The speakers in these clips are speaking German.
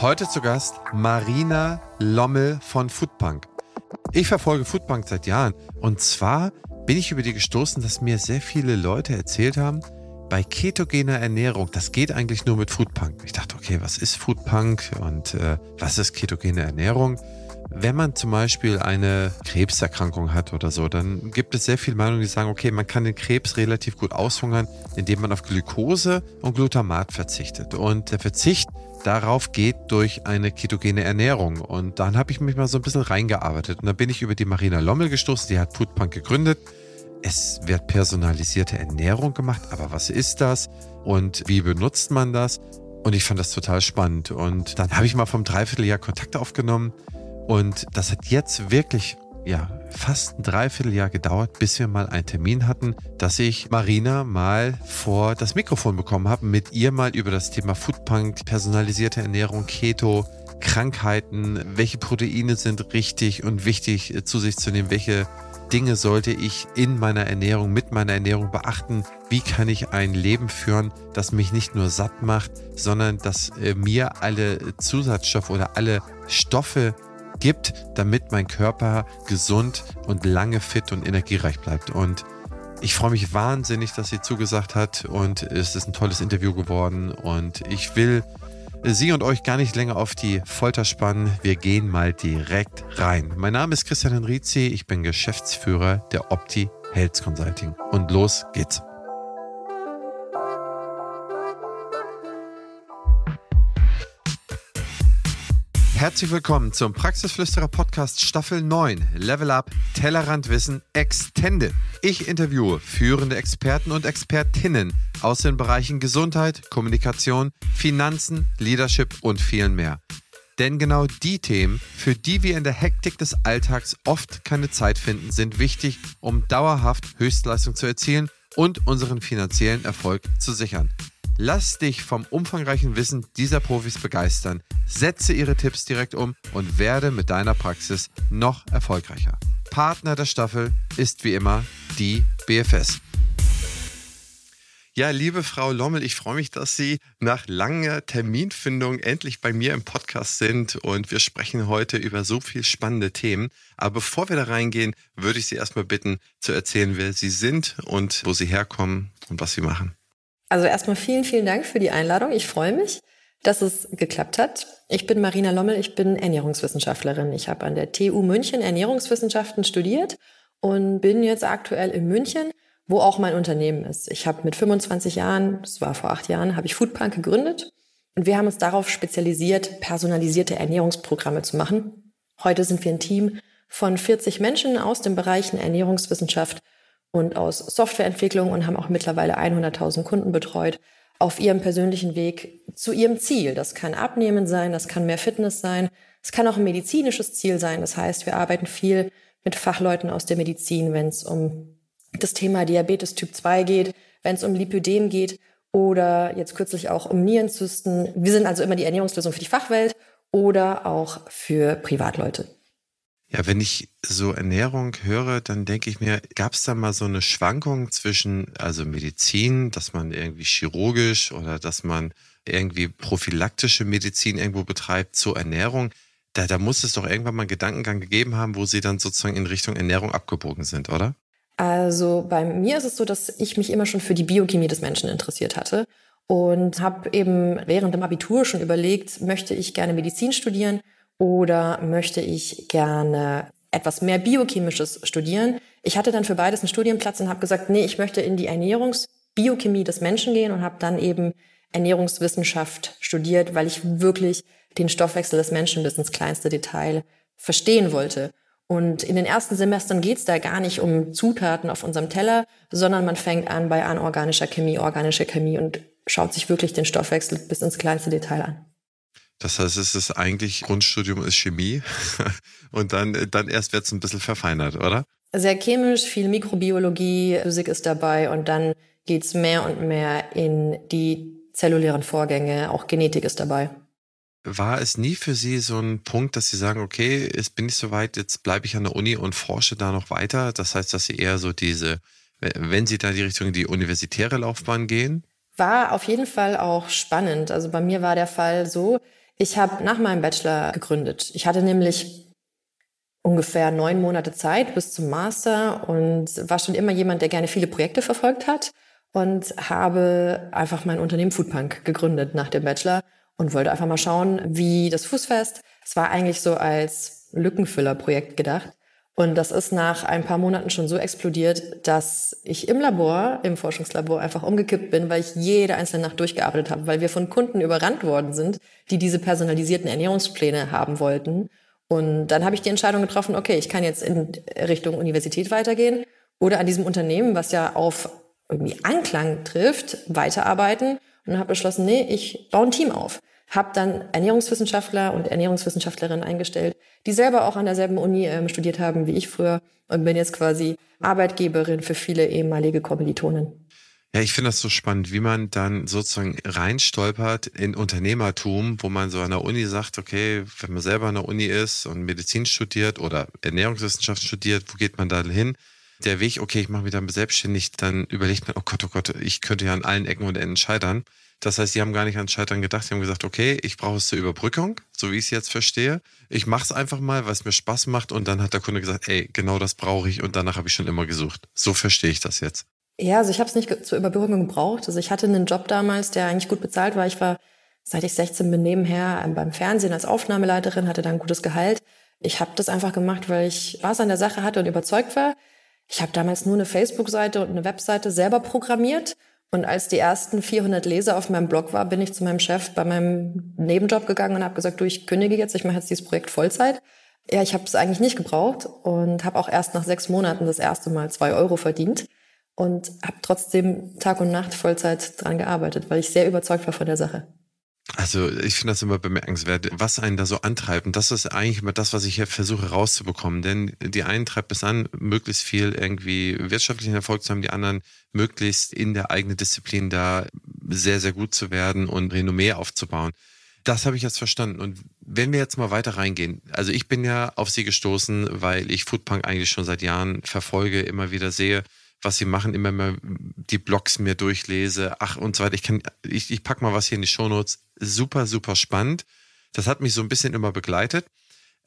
Heute zu Gast Marina Lommel von Foodpunk. Ich verfolge Foodpunk seit Jahren und zwar bin ich über die gestoßen, dass mir sehr viele Leute erzählt haben, bei ketogener Ernährung, das geht eigentlich nur mit Foodpunk. Ich dachte, okay, was ist Foodpunk und äh, was ist ketogene Ernährung? Wenn man zum Beispiel eine Krebserkrankung hat oder so, dann gibt es sehr viele Meinungen, die sagen, okay, man kann den Krebs relativ gut aushungern, indem man auf Glucose und Glutamat verzichtet. Und der Verzicht darauf geht durch eine ketogene Ernährung. Und dann habe ich mich mal so ein bisschen reingearbeitet. Und dann bin ich über die Marina Lommel gestoßen, die hat Foodpunk gegründet. Es wird personalisierte Ernährung gemacht, aber was ist das und wie benutzt man das? Und ich fand das total spannend. Und dann habe ich mal vom Dreivierteljahr Kontakt aufgenommen. Und das hat jetzt wirklich ja, fast ein Dreivierteljahr gedauert, bis wir mal einen Termin hatten, dass ich Marina mal vor das Mikrofon bekommen habe, mit ihr mal über das Thema Foodpunk, personalisierte Ernährung, Keto, Krankheiten, welche Proteine sind richtig und wichtig äh, zu sich zu nehmen, welche Dinge sollte ich in meiner Ernährung, mit meiner Ernährung beachten? Wie kann ich ein Leben führen, das mich nicht nur satt macht, sondern das äh, mir alle Zusatzstoffe oder alle Stoffe gibt, damit mein Körper gesund und lange fit und energiereich bleibt. Und ich freue mich wahnsinnig, dass sie zugesagt hat und es ist ein tolles Interview geworden und ich will Sie und euch gar nicht länger auf die Folter spannen. Wir gehen mal direkt rein. Mein Name ist Christian Henrizi, ich bin Geschäftsführer der Opti Health Consulting und los geht's. Herzlich willkommen zum Praxisflüsterer Podcast Staffel 9 Level Up Tellerrandwissen Extended. Ich interviewe führende Experten und Expertinnen aus den Bereichen Gesundheit, Kommunikation, Finanzen, Leadership und vielen mehr. Denn genau die Themen, für die wir in der Hektik des Alltags oft keine Zeit finden, sind wichtig, um dauerhaft Höchstleistung zu erzielen und unseren finanziellen Erfolg zu sichern. Lass dich vom umfangreichen Wissen dieser Profis begeistern, setze ihre Tipps direkt um und werde mit deiner Praxis noch erfolgreicher. Partner der Staffel ist wie immer die BFS. Ja, liebe Frau Lommel, ich freue mich, dass Sie nach langer Terminfindung endlich bei mir im Podcast sind und wir sprechen heute über so viel spannende Themen. Aber bevor wir da reingehen, würde ich Sie erstmal bitten zu erzählen, wer Sie sind und wo Sie herkommen und was Sie machen. Also erstmal vielen, vielen Dank für die Einladung. Ich freue mich, dass es geklappt hat. Ich bin Marina Lommel, ich bin Ernährungswissenschaftlerin. Ich habe an der TU München Ernährungswissenschaften studiert und bin jetzt aktuell in München, wo auch mein Unternehmen ist. Ich habe mit 25 Jahren, das war vor acht Jahren, habe ich Foodpunk gegründet und wir haben uns darauf spezialisiert, personalisierte Ernährungsprogramme zu machen. Heute sind wir ein Team von 40 Menschen aus den Bereichen Ernährungswissenschaft und aus Softwareentwicklung und haben auch mittlerweile 100.000 Kunden betreut auf ihrem persönlichen Weg zu ihrem Ziel. Das kann Abnehmen sein, das kann mehr Fitness sein, es kann auch ein medizinisches Ziel sein. Das heißt, wir arbeiten viel mit Fachleuten aus der Medizin, wenn es um das Thema Diabetes Typ 2 geht, wenn es um Lipödem geht oder jetzt kürzlich auch um Nierenzysten. Wir sind also immer die Ernährungslösung für die Fachwelt oder auch für Privatleute. Ja, wenn ich so Ernährung höre, dann denke ich mir, gab es da mal so eine Schwankung zwischen also Medizin, dass man irgendwie chirurgisch oder dass man irgendwie prophylaktische Medizin irgendwo betreibt zur Ernährung? Da, da muss es doch irgendwann mal einen Gedankengang gegeben haben, wo sie dann sozusagen in Richtung Ernährung abgebogen sind, oder? Also bei mir ist es so, dass ich mich immer schon für die Biochemie des Menschen interessiert hatte und habe eben während dem Abitur schon überlegt, möchte ich gerne Medizin studieren oder möchte ich gerne etwas mehr Biochemisches studieren? Ich hatte dann für beides einen Studienplatz und habe gesagt, nee, ich möchte in die Ernährungsbiochemie des Menschen gehen und habe dann eben Ernährungswissenschaft studiert, weil ich wirklich den Stoffwechsel des Menschen bis ins kleinste Detail verstehen wollte. Und in den ersten Semestern geht's da gar nicht um Zutaten auf unserem Teller, sondern man fängt an bei anorganischer Chemie, organischer Chemie und schaut sich wirklich den Stoffwechsel bis ins kleinste Detail an. Das heißt, es ist eigentlich Grundstudium ist Chemie und dann, dann erst wird es ein bisschen verfeinert, oder? Sehr chemisch, viel Mikrobiologie, Physik ist dabei und dann geht's mehr und mehr in die zellulären Vorgänge, auch Genetik ist dabei. War es nie für Sie so ein Punkt, dass Sie sagen, okay, jetzt bin ich soweit, jetzt bleibe ich an der Uni und forsche da noch weiter? Das heißt, dass Sie eher so diese, wenn Sie da die Richtung die universitäre Laufbahn gehen? War auf jeden Fall auch spannend. Also bei mir war der Fall so, Ich habe nach meinem Bachelor gegründet. Ich hatte nämlich ungefähr neun Monate Zeit bis zum Master und war schon immer jemand, der gerne viele Projekte verfolgt hat und habe einfach mein Unternehmen Foodpunk gegründet nach dem Bachelor und wollte einfach mal schauen, wie das Fußfest. Es war eigentlich so als Lückenfüllerprojekt gedacht. Und das ist nach ein paar Monaten schon so explodiert, dass ich im Labor, im Forschungslabor einfach umgekippt bin, weil ich jede einzelne Nacht durchgearbeitet habe, weil wir von Kunden überrannt worden sind, die diese personalisierten Ernährungspläne haben wollten. Und dann habe ich die Entscheidung getroffen, okay, ich kann jetzt in Richtung Universität weitergehen oder an diesem Unternehmen, was ja auf irgendwie Anklang trifft, weiterarbeiten und habe beschlossen, nee, ich baue ein Team auf. Habe dann Ernährungswissenschaftler und Ernährungswissenschaftlerinnen eingestellt, die selber auch an derselben Uni ähm, studiert haben wie ich früher und bin jetzt quasi Arbeitgeberin für viele ehemalige Kommilitonen. Ja, ich finde das so spannend, wie man dann sozusagen reinstolpert in Unternehmertum, wo man so an der Uni sagt, okay, wenn man selber an der Uni ist und Medizin studiert oder Ernährungswissenschaft studiert, wo geht man da hin? Der Weg, okay, ich mache mich dann selbstständig, dann überlegt man, oh Gott, oh Gott, ich könnte ja an allen Ecken und Enden scheitern. Das heißt, sie haben gar nicht an Scheitern gedacht. Sie haben gesagt, okay, ich brauche es zur Überbrückung, so wie ich es jetzt verstehe. Ich mache es einfach mal, weil es mir Spaß macht. Und dann hat der Kunde gesagt, ey, genau das brauche ich. Und danach habe ich schon immer gesucht. So verstehe ich das jetzt. Ja, also ich habe es nicht zur Überbrückung gebraucht. Also ich hatte einen Job damals, der eigentlich gut bezahlt war. Ich war, seit ich 16 bin, nebenher ähm, beim Fernsehen als Aufnahmeleiterin, hatte da ein gutes Gehalt. Ich habe das einfach gemacht, weil ich Spaß an der Sache hatte und überzeugt war. Ich habe damals nur eine Facebook-Seite und eine Webseite selber programmiert und als die ersten 400 Leser auf meinem Blog war, bin ich zu meinem Chef bei meinem Nebenjob gegangen und habe gesagt, du, ich kündige jetzt, ich mache jetzt dieses Projekt Vollzeit. Ja, ich habe es eigentlich nicht gebraucht und habe auch erst nach sechs Monaten das erste Mal zwei Euro verdient und habe trotzdem Tag und Nacht Vollzeit dran gearbeitet, weil ich sehr überzeugt war von der Sache. Also ich finde das immer bemerkenswert, was einen da so antreibt. Und das ist eigentlich immer das, was ich hier versuche rauszubekommen. Denn die einen treibt es an, möglichst viel irgendwie wirtschaftlichen Erfolg zu haben, die anderen möglichst in der eigenen Disziplin da sehr, sehr gut zu werden und Renommee aufzubauen. Das habe ich jetzt verstanden. Und wenn wir jetzt mal weiter reingehen, also ich bin ja auf Sie gestoßen, weil ich Foodpunk eigentlich schon seit Jahren verfolge, immer wieder sehe, was sie machen, immer mal die Blogs mir durchlese, ach und so weiter. Ich kann, ich, ich pack mal was hier in die Shownotes. Super, super spannend. Das hat mich so ein bisschen immer begleitet.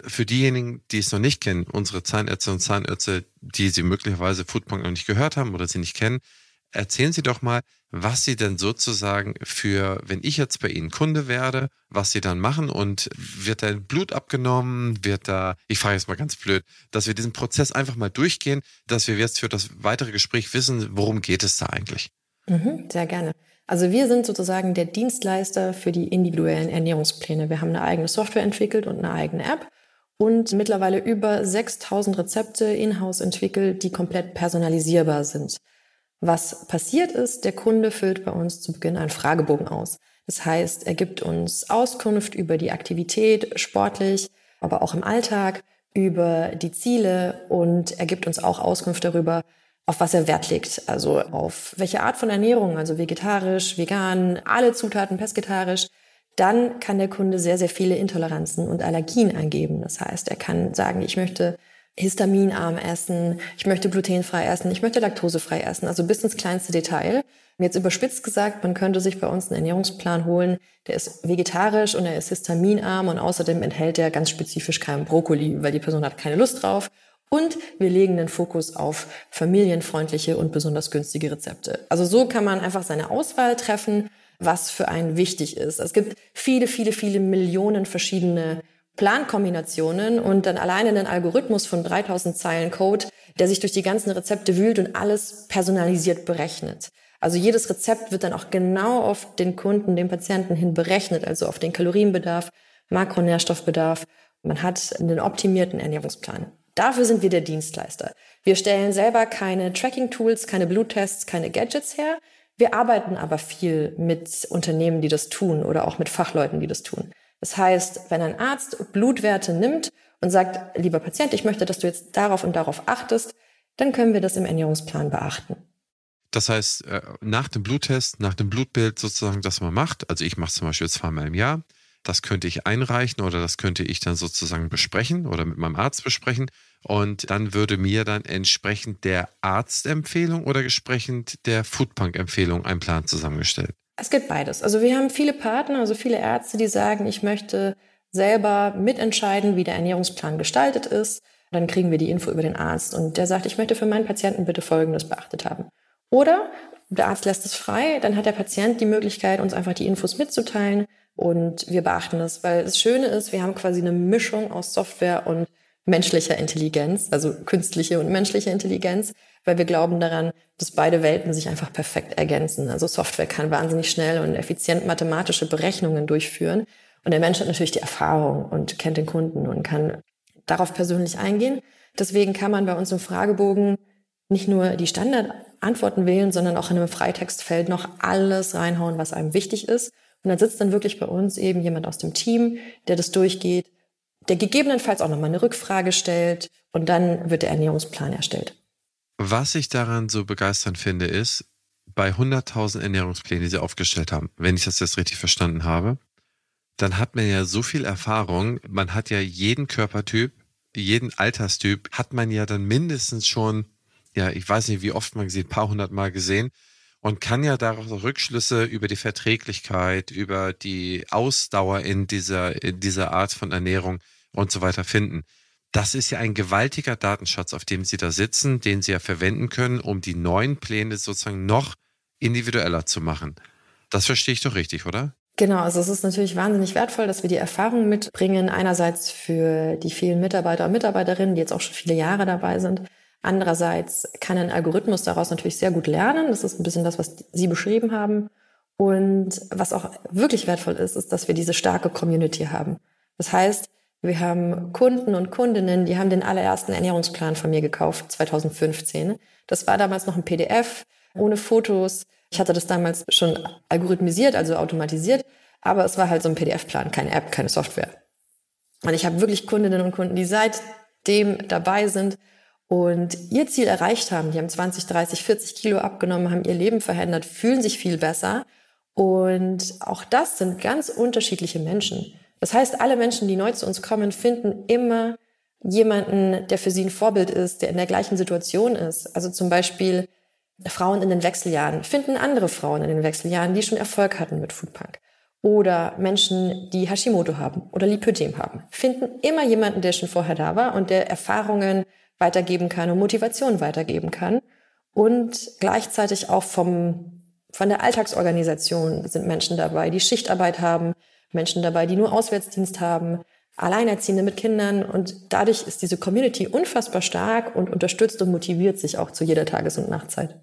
Für diejenigen, die es noch nicht kennen, unsere Zahnärzte und Zahnärzte, die sie möglicherweise Foodpunk noch nicht gehört haben oder sie nicht kennen, erzählen Sie doch mal, was Sie denn sozusagen für, wenn ich jetzt bei Ihnen Kunde werde, was Sie dann machen und wird da Blut abgenommen, wird da, ich frage jetzt mal ganz blöd, dass wir diesen Prozess einfach mal durchgehen, dass wir jetzt für das weitere Gespräch wissen, worum geht es da eigentlich? Mhm, sehr gerne. Also wir sind sozusagen der Dienstleister für die individuellen Ernährungspläne. Wir haben eine eigene Software entwickelt und eine eigene App und mittlerweile über 6000 Rezepte in-house entwickelt, die komplett personalisierbar sind. Was passiert ist, der Kunde füllt bei uns zu Beginn einen Fragebogen aus. Das heißt, er gibt uns Auskunft über die Aktivität, sportlich, aber auch im Alltag, über die Ziele und er gibt uns auch Auskunft darüber, auf was er Wert legt. Also auf welche Art von Ernährung, also vegetarisch, vegan, alle Zutaten pesketarisch. Dann kann der Kunde sehr, sehr viele Intoleranzen und Allergien angeben. Das heißt, er kann sagen, ich möchte histaminarm essen, ich möchte glutenfrei essen, ich möchte laktosefrei essen, also bis ins kleinste Detail. Jetzt überspitzt gesagt, man könnte sich bei uns einen Ernährungsplan holen, der ist vegetarisch und er ist histaminarm und außerdem enthält er ganz spezifisch keinen Brokkoli, weil die Person hat keine Lust drauf. Und wir legen den Fokus auf familienfreundliche und besonders günstige Rezepte. Also so kann man einfach seine Auswahl treffen, was für einen wichtig ist. Es gibt viele, viele, viele Millionen verschiedene Plankombinationen und dann alleine einen Algorithmus von 3000 Zeilen Code, der sich durch die ganzen Rezepte wühlt und alles personalisiert berechnet. Also jedes Rezept wird dann auch genau auf den Kunden, den Patienten hin berechnet, also auf den Kalorienbedarf, Makronährstoffbedarf. Man hat einen optimierten Ernährungsplan. Dafür sind wir der Dienstleister. Wir stellen selber keine Tracking-Tools, keine Bluttests, keine Gadgets her. Wir arbeiten aber viel mit Unternehmen, die das tun oder auch mit Fachleuten, die das tun. Das heißt, wenn ein Arzt Blutwerte nimmt und sagt, lieber Patient, ich möchte, dass du jetzt darauf und darauf achtest, dann können wir das im Ernährungsplan beachten. Das heißt, äh, nach dem Bluttest, nach dem Blutbild sozusagen, das man macht, also ich mache zum Beispiel zweimal im Jahr, das könnte ich einreichen oder das könnte ich dann sozusagen besprechen oder mit meinem Arzt besprechen. Und dann würde mir dann entsprechend der Arztempfehlung oder entsprechend der Foodpunk-Empfehlung ein Plan zusammengestellt. Es gibt beides. Also wir haben viele Partner, also viele Ärzte, die sagen, ich möchte selber mitentscheiden, wie der Ernährungsplan gestaltet ist. Dann kriegen wir die Info über den Arzt und der sagt, ich möchte für meinen Patienten bitte Folgendes beachtet haben. Oder der Arzt lässt es frei, dann hat der Patient die Möglichkeit, uns einfach die Infos mitzuteilen und wir beachten das, weil das Schöne ist, wir haben quasi eine Mischung aus Software und menschlicher Intelligenz, also künstliche und menschliche Intelligenz, weil wir glauben daran, dass beide Welten sich einfach perfekt ergänzen. Also Software kann wahnsinnig schnell und effizient mathematische Berechnungen durchführen und der Mensch hat natürlich die Erfahrung und kennt den Kunden und kann darauf persönlich eingehen. Deswegen kann man bei uns im Fragebogen nicht nur die Standardantworten wählen, sondern auch in einem Freitextfeld noch alles reinhauen, was einem wichtig ist. Und dann sitzt dann wirklich bei uns eben jemand aus dem Team, der das durchgeht, der gegebenenfalls auch nochmal eine Rückfrage stellt und dann wird der Ernährungsplan erstellt. Was ich daran so begeisternd finde, ist, bei 100.000 Ernährungsplänen, die Sie aufgestellt haben, wenn ich das jetzt richtig verstanden habe, dann hat man ja so viel Erfahrung, man hat ja jeden Körpertyp, jeden Alterstyp, hat man ja dann mindestens schon, ja, ich weiß nicht, wie oft man gesehen, ein paar hundert Mal gesehen und kann ja daraus Rückschlüsse über die Verträglichkeit, über die Ausdauer in dieser, in dieser Art von Ernährung und so weiter finden. Das ist ja ein gewaltiger Datenschatz, auf dem Sie da sitzen, den Sie ja verwenden können, um die neuen Pläne sozusagen noch individueller zu machen. Das verstehe ich doch richtig, oder? Genau, also es ist natürlich wahnsinnig wertvoll, dass wir die Erfahrung mitbringen. Einerseits für die vielen Mitarbeiter und Mitarbeiterinnen, die jetzt auch schon viele Jahre dabei sind. Andererseits kann ein Algorithmus daraus natürlich sehr gut lernen. Das ist ein bisschen das, was Sie beschrieben haben. Und was auch wirklich wertvoll ist, ist, dass wir diese starke Community haben. Das heißt, wir haben Kunden und Kundinnen, die haben den allerersten Ernährungsplan von mir gekauft, 2015. Das war damals noch ein PDF, ohne Fotos. Ich hatte das damals schon algorithmisiert, also automatisiert, aber es war halt so ein PDF-Plan, keine App, keine Software. Und ich habe wirklich Kundinnen und Kunden, die seitdem dabei sind und ihr Ziel erreicht haben. Die haben 20, 30, 40 Kilo abgenommen, haben ihr Leben verändert, fühlen sich viel besser. Und auch das sind ganz unterschiedliche Menschen. Das heißt, alle Menschen, die neu zu uns kommen, finden immer jemanden, der für sie ein Vorbild ist, der in der gleichen Situation ist. Also zum Beispiel Frauen in den Wechseljahren finden andere Frauen in den Wechseljahren, die schon Erfolg hatten mit Foodpunk. Oder Menschen, die Hashimoto haben oder Lipödem haben, finden immer jemanden, der schon vorher da war und der Erfahrungen weitergeben kann und Motivation weitergeben kann. Und gleichzeitig auch vom, von der Alltagsorganisation sind Menschen dabei, die Schichtarbeit haben, Menschen dabei, die nur Auswärtsdienst haben, Alleinerziehende mit Kindern. Und dadurch ist diese Community unfassbar stark und unterstützt und motiviert sich auch zu jeder Tages- und Nachtzeit.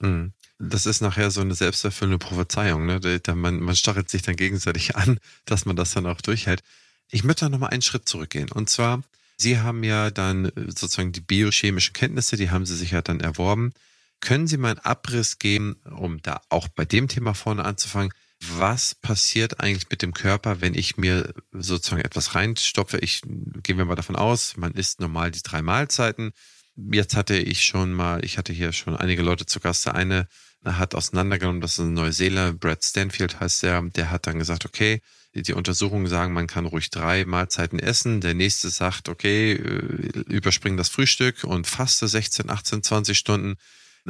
Mhm. Das ist nachher so eine selbsterfüllende Prophezeiung. Ne? Man, man stachelt sich dann gegenseitig an, dass man das dann auch durchhält. Ich möchte da nochmal einen Schritt zurückgehen. Und zwar, Sie haben ja dann äh, sozusagen die biochemischen Kenntnisse, die haben Sie sich ja dann erworben. Können Sie mal einen Abriss geben, um da auch bei dem Thema vorne anzufangen? Was passiert eigentlich mit dem Körper, wenn ich mir sozusagen etwas reinstopfe? Ich gehen wir mal davon aus, man isst normal die drei Mahlzeiten Jetzt hatte ich schon mal, ich hatte hier schon einige Leute zu Gast. Der eine hat auseinandergenommen, das ist ein Neuseeländer, Brad Stanfield heißt der, der hat dann gesagt, okay, die Untersuchungen sagen, man kann ruhig drei Mahlzeiten essen. Der nächste sagt, okay, äh, überspringen das Frühstück und faste 16, 18, 20 Stunden.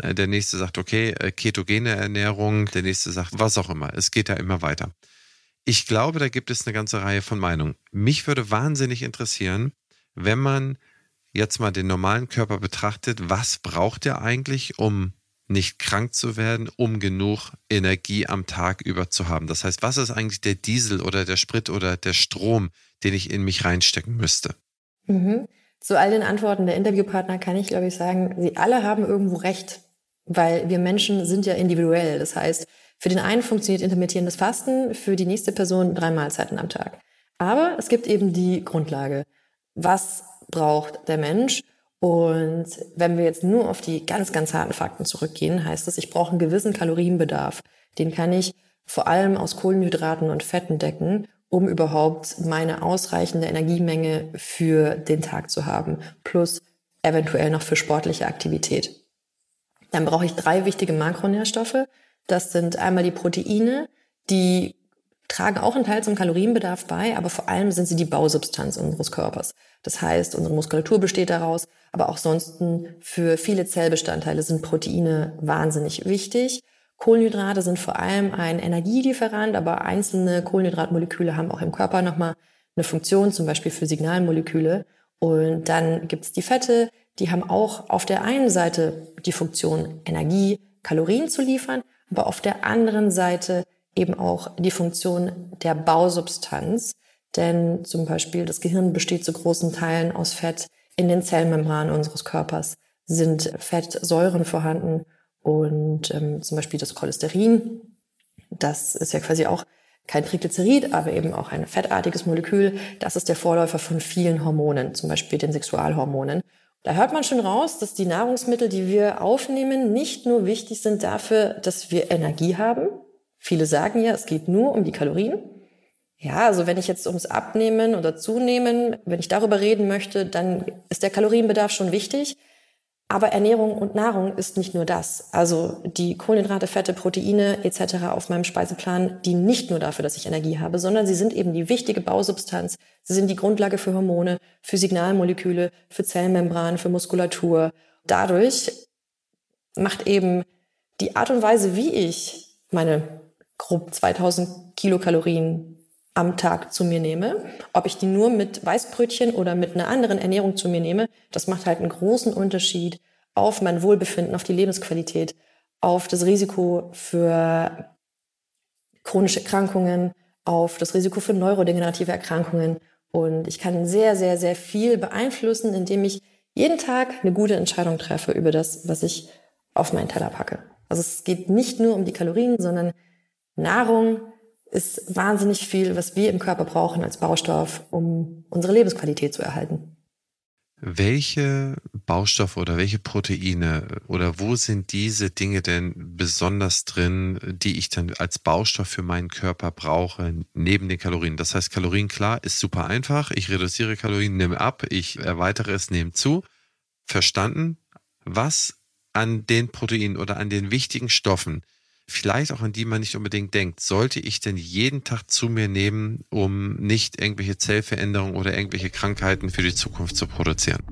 Äh, der nächste sagt, okay, äh, ketogene Ernährung. Der nächste sagt, was auch immer. Es geht ja immer weiter. Ich glaube, da gibt es eine ganze Reihe von Meinungen. Mich würde wahnsinnig interessieren, wenn man jetzt mal den normalen Körper betrachtet, was braucht er eigentlich, um nicht krank zu werden, um genug Energie am Tag über zu haben? Das heißt, was ist eigentlich der Diesel oder der Sprit oder der Strom, den ich in mich reinstecken müsste? Mhm. Zu all den Antworten der Interviewpartner kann ich, glaube ich, sagen, sie alle haben irgendwo recht, weil wir Menschen sind ja individuell. Das heißt, für den einen funktioniert intermittierendes Fasten, für die nächste Person drei Mahlzeiten am Tag. Aber es gibt eben die Grundlage. Was braucht der Mensch. Und wenn wir jetzt nur auf die ganz, ganz harten Fakten zurückgehen, heißt es, ich brauche einen gewissen Kalorienbedarf. Den kann ich vor allem aus Kohlenhydraten und Fetten decken, um überhaupt meine ausreichende Energiemenge für den Tag zu haben. Plus eventuell noch für sportliche Aktivität. Dann brauche ich drei wichtige Makronährstoffe. Das sind einmal die Proteine, die tragen auch einen Teil zum Kalorienbedarf bei, aber vor allem sind sie die Bausubstanz unseres Körpers. Das heißt, unsere Muskulatur besteht daraus, aber auch sonst für viele Zellbestandteile sind Proteine wahnsinnig wichtig. Kohlenhydrate sind vor allem ein Energielieferant, aber einzelne Kohlenhydratmoleküle haben auch im Körper nochmal eine Funktion, zum Beispiel für Signalmoleküle. Und dann gibt es die Fette, die haben auch auf der einen Seite die Funktion, Energie, Kalorien zu liefern, aber auf der anderen Seite eben auch die Funktion der Bausubstanz. Denn zum Beispiel das Gehirn besteht zu großen Teilen aus Fett. In den Zellmembranen unseres Körpers sind Fettsäuren vorhanden und ähm, zum Beispiel das Cholesterin. Das ist ja quasi auch kein Triglycerid, aber eben auch ein fettartiges Molekül. Das ist der Vorläufer von vielen Hormonen, zum Beispiel den Sexualhormonen. Da hört man schon raus, dass die Nahrungsmittel, die wir aufnehmen, nicht nur wichtig sind dafür, dass wir Energie haben. Viele sagen ja, es geht nur um die Kalorien. Ja, also wenn ich jetzt ums Abnehmen oder Zunehmen, wenn ich darüber reden möchte, dann ist der Kalorienbedarf schon wichtig. Aber Ernährung und Nahrung ist nicht nur das. Also die Kohlenhydrate, Fette, Proteine etc. auf meinem Speiseplan dienen nicht nur dafür, dass ich Energie habe, sondern sie sind eben die wichtige Bausubstanz. Sie sind die Grundlage für Hormone, für Signalmoleküle, für Zellmembranen, für Muskulatur. Dadurch macht eben die Art und Weise, wie ich meine grob 2000 Kilokalorien am Tag zu mir nehme. Ob ich die nur mit Weißbrötchen oder mit einer anderen Ernährung zu mir nehme, das macht halt einen großen Unterschied auf mein Wohlbefinden, auf die Lebensqualität, auf das Risiko für chronische Erkrankungen, auf das Risiko für neurodegenerative Erkrankungen. Und ich kann sehr, sehr, sehr viel beeinflussen, indem ich jeden Tag eine gute Entscheidung treffe über das, was ich auf meinen Teller packe. Also es geht nicht nur um die Kalorien, sondern Nahrung ist wahnsinnig viel, was wir im Körper brauchen als Baustoff, um unsere Lebensqualität zu erhalten. Welche Baustoffe oder welche Proteine oder wo sind diese Dinge denn besonders drin, die ich dann als Baustoff für meinen Körper brauche, neben den Kalorien? Das heißt, Kalorien, klar, ist super einfach. Ich reduziere Kalorien, nehme ab, ich erweitere es, nehme zu. Verstanden? Was an den Proteinen oder an den wichtigen Stoffen vielleicht auch an die man nicht unbedingt denkt. Sollte ich denn jeden Tag zu mir nehmen, um nicht irgendwelche Zellveränderungen oder irgendwelche Krankheiten für die Zukunft zu produzieren?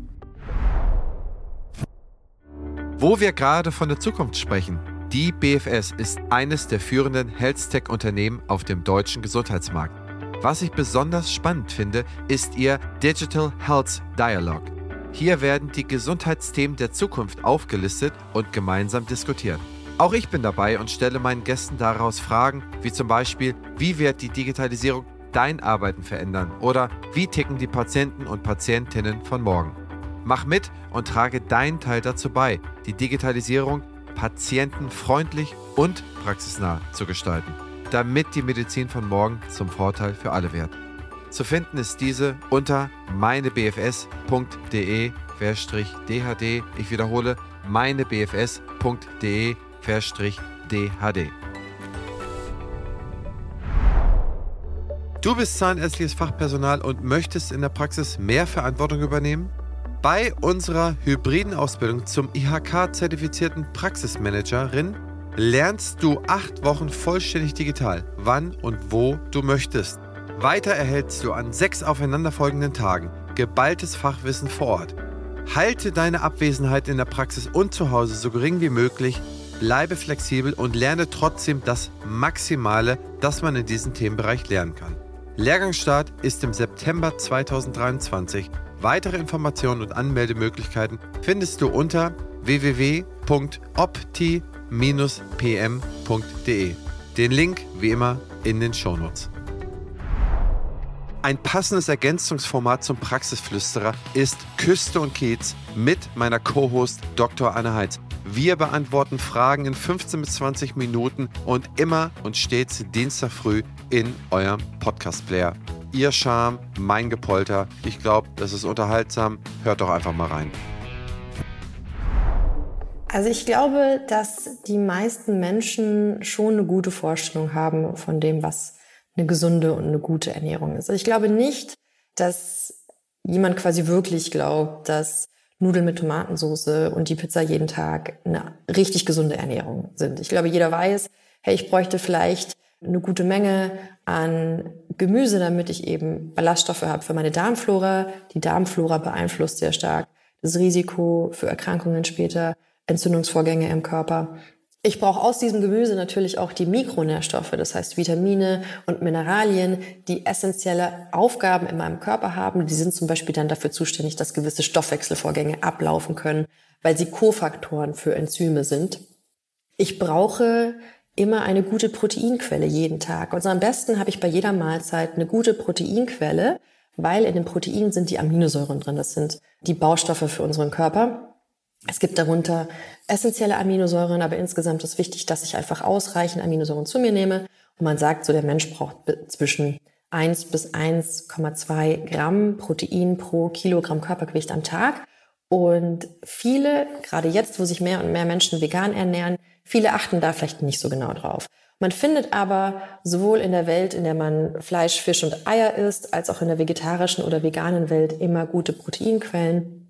Wo wir gerade von der Zukunft sprechen, die BFS ist eines der führenden Health-Tech-Unternehmen auf dem deutschen Gesundheitsmarkt. Was ich besonders spannend finde, ist ihr Digital Health Dialogue. Hier werden die Gesundheitsthemen der Zukunft aufgelistet und gemeinsam diskutiert. Auch ich bin dabei und stelle meinen Gästen daraus Fragen, wie zum Beispiel, wie wird die Digitalisierung dein Arbeiten verändern oder wie ticken die Patienten und Patientinnen von morgen. Mach mit und trage deinen Teil dazu bei, die Digitalisierung patientenfreundlich und praxisnah zu gestalten, damit die Medizin von morgen zum Vorteil für alle wird. Zu finden ist diese unter meinebfs.de-dhd. Ich wiederhole meinebfs.de dhd Du bist zahnärztliches Fachpersonal und möchtest in der Praxis mehr Verantwortung übernehmen? Bei unserer hybriden Ausbildung zum IHK-zertifizierten Praxismanagerin lernst du acht Wochen vollständig digital, wann und wo du möchtest. Weiter erhältst du an sechs aufeinanderfolgenden Tagen geballtes Fachwissen vor Ort. Halte deine Abwesenheit in der Praxis und zu Hause so gering wie möglich bleibe flexibel und lerne trotzdem das Maximale, das man in diesem Themenbereich lernen kann. Lehrgangsstart ist im September 2023. Weitere Informationen und Anmeldemöglichkeiten findest du unter www.opti-pm.de. Den Link wie immer in den Shownotes. Ein passendes Ergänzungsformat zum Praxisflüsterer ist Küste und Kiez mit meiner Co-Host Dr. Anne Heitz. Wir beantworten Fragen in 15 bis 20 Minuten und immer und stets Dienstag früh in eurem Podcast-Player. Ihr Charme, mein Gepolter. Ich glaube, das ist unterhaltsam. Hört doch einfach mal rein. Also ich glaube, dass die meisten Menschen schon eine gute Vorstellung haben von dem, was eine gesunde und eine gute Ernährung ist. Also ich glaube nicht, dass jemand quasi wirklich glaubt, dass Nudeln mit Tomatensauce und die Pizza jeden Tag eine richtig gesunde Ernährung sind. Ich glaube, jeder weiß, hey, ich bräuchte vielleicht eine gute Menge an Gemüse, damit ich eben Ballaststoffe habe für meine Darmflora. Die Darmflora beeinflusst sehr stark das Risiko für Erkrankungen später, Entzündungsvorgänge im Körper. Ich brauche aus diesem Gemüse natürlich auch die Mikronährstoffe, das heißt Vitamine und Mineralien, die essentielle Aufgaben in meinem Körper haben. Die sind zum Beispiel dann dafür zuständig, dass gewisse Stoffwechselvorgänge ablaufen können, weil sie Kofaktoren für Enzyme sind. Ich brauche immer eine gute Proteinquelle jeden Tag. Also am besten habe ich bei jeder Mahlzeit eine gute Proteinquelle, weil in den Proteinen sind die Aminosäuren drin. Das sind die Baustoffe für unseren Körper. Es gibt darunter essentielle Aminosäuren, aber insgesamt ist wichtig, dass ich einfach ausreichend Aminosäuren zu mir nehme. Und man sagt so, der Mensch braucht zwischen 1 bis 1,2 Gramm Protein pro Kilogramm Körpergewicht am Tag. Und viele, gerade jetzt, wo sich mehr und mehr Menschen vegan ernähren, viele achten da vielleicht nicht so genau drauf. Man findet aber sowohl in der Welt, in der man Fleisch, Fisch und Eier isst, als auch in der vegetarischen oder veganen Welt immer gute Proteinquellen.